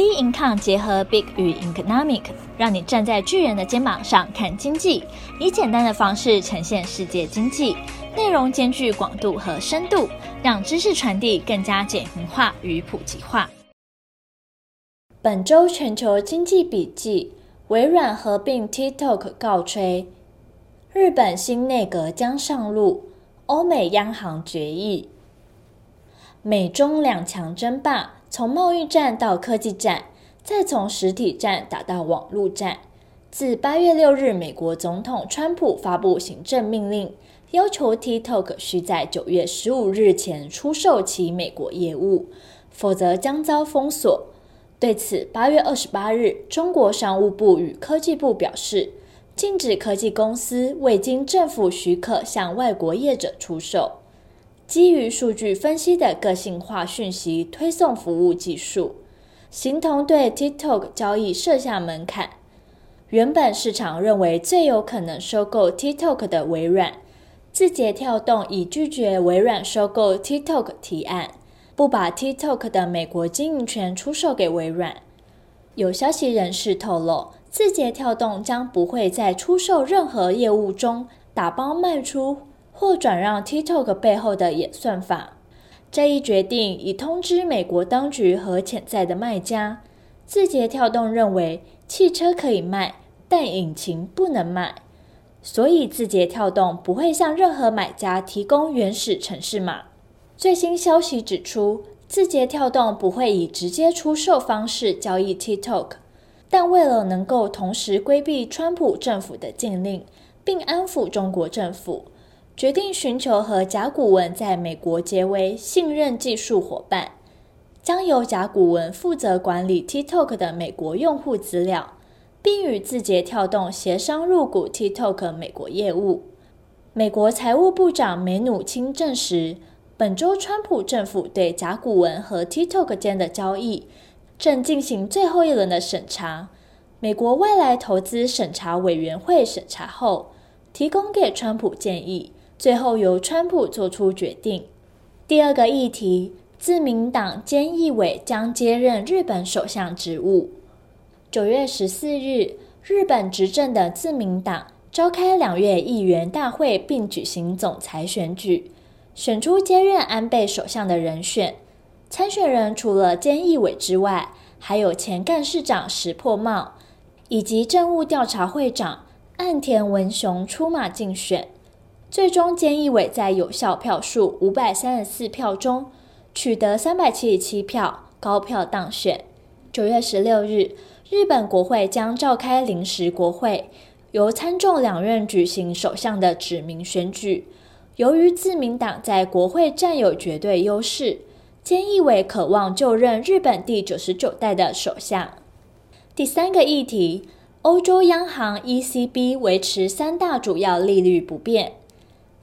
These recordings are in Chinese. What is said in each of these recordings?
B Income 结合 Big 与 Economic，让你站在巨人的肩膀上看经济，以简单的方式呈现世界经济，内容兼具广度和深度，让知识传递更加简明化与普及化。本周全球经济笔记：微软合并 TikTok 告吹，日本新内阁将上路，欧美央行决议，美中两强争霸。从贸易战到科技战，再从实体战打到网络战。自八月六日，美国总统川普发布行政命令，要求 TikTok 需在九月十五日前出售其美国业务，否则将遭封锁。对此，八月二十八日，中国商务部与科技部表示，禁止科技公司未经政府许可向外国业者出售。基于数据分析的个性化讯息推送服务技术，形同对 TikTok 交易设下门槛。原本市场认为最有可能收购 TikTok 的微软，字节跳动已拒绝微软收购 TikTok 提案，不把 TikTok 的美国经营权出售给微软。有消息人士透露，字节跳动将不会在出售任何业务中打包卖出。或转让 TikTok 背后的演算法，这一决定已通知美国当局和潜在的卖家。字节跳动认为汽车可以卖，但引擎不能卖，所以字节跳动不会向任何买家提供原始程式码。最新消息指出，字节跳动不会以直接出售方式交易 TikTok，但为了能够同时规避川普政府的禁令，并安抚中国政府。决定寻求和甲骨文在美国结为信任技术伙伴，将由甲骨文负责管理 TikTok 的美国用户资料，并与字节跳动协商入股 TikTok 美国业务。美国财务部长梅努钦证实，本周川普政府对甲骨文和 TikTok 间的交易正进行最后一轮的审查。美国外来投资审查委员会审查后，提供给川普建议。最后由川普做出决定。第二个议题，自民党菅义伟将接任日本首相职务。九月十四日，日本执政的自民党召开两月议员大会，并举行总裁选举，选出接任安倍首相的人选。参选人除了菅义伟之外，还有前干事长石破茂以及政务调查会长岸田文雄出马竞选。最终，菅义伟在有效票数五百三十四票中取得三百七十七票，高票当选。九月十六日，日本国会将召开临时国会，由参众两院举行首相的指名选举。由于自民党在国会占有绝对优势，菅义伟渴望就任日本第九十九代的首相。第三个议题，欧洲央行 ECB 维持三大主要利率不变。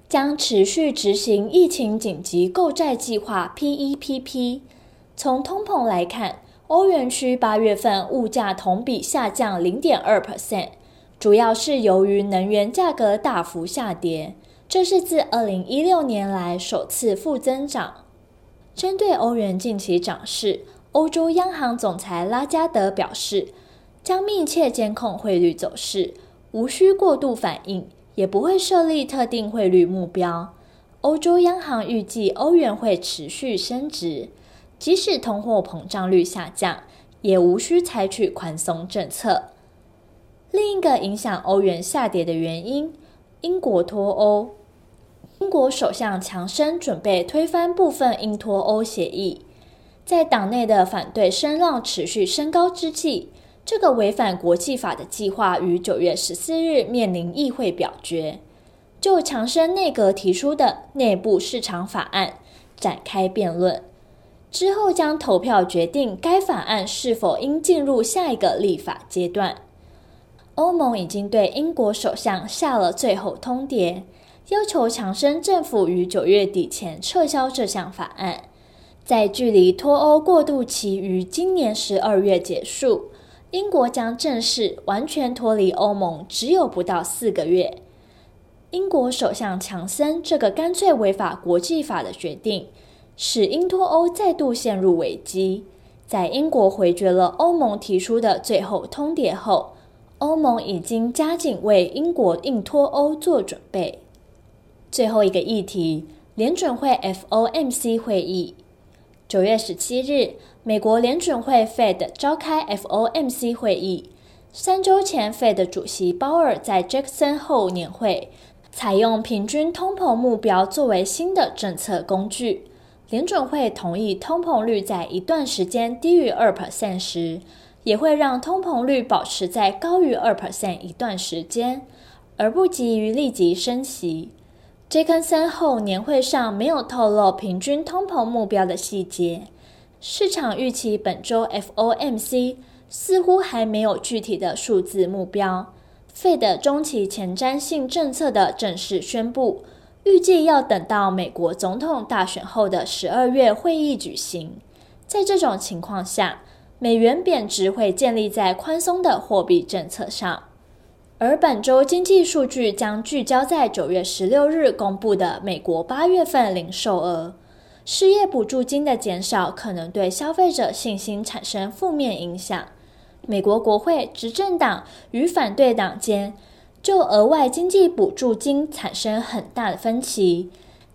将持续执行疫情紧急购债计划 （PEPP）。从通膨来看，欧元区八月份物价同比下降零点二 percent，主要是由于能源价格大幅下跌，这是自二零一六年来首次负增长。针对欧元近期涨势，欧洲央行总裁拉加德表示，将密切监控汇率走势，无需过度反应。也不会设立特定汇率目标。欧洲央行预计欧元会持续升值，即使通货膨胀率下降，也无需采取宽松政策。另一个影响欧元下跌的原因，英国脱欧。英国首相强生准备推翻部分英脱欧协议，在党内的反对声浪持续升高之际。这个违反国际法的计划于九月十四日面临议会表决，就强生内阁提出的内部市场法案展开辩论，之后将投票决定该法案是否应进入下一个立法阶段。欧盟已经对英国首相下了最后通牒，要求强生政府于九月底前撤销这项法案，在距离脱欧过渡期于今年十二月结束。英国将正式完全脱离欧盟，只有不到四个月。英国首相强森这个干脆违反国际法的决定，使英脱欧再度陷入危机。在英国回绝了欧盟提出的最后通牒后，欧盟已经加紧为英国硬脱欧做准备。最后一个议题，联准会 FOMC 会议。九月十七日，美国联准会 Fed 召开 FOMC 会议。三周前，Fed 主席鲍尔在杰克森霍尔年会采用平均通膨目标作为新的政策工具。联准会同意通膨率在一段时间低于二 percent 时，也会让通膨率保持在高于二 percent 一段时间，而不急于立即升息。杰克森霍尔年会上没有透露平均通膨目标的细节，市场预期本周 FOMC 似乎还没有具体的数字目标。Fed 中期前瞻性政策的正式宣布，预计要等到美国总统大选后的十二月会议举行。在这种情况下，美元贬值会建立在宽松的货币政策上。而本周经济数据将聚焦在九月十六日公布的美国八月份零售额。失业补助金的减少可能对消费者信心产生负面影响。美国国会执政党与反对党间就额外经济补助金产生很大的分歧。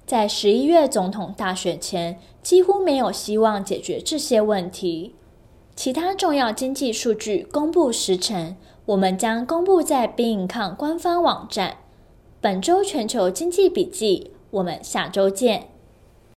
在十一月总统大选前，几乎没有希望解决这些问题。其他重要经济数据公布时程。我们将公布在 BingCon 官方网站。本周全球经济笔记，我们下周见。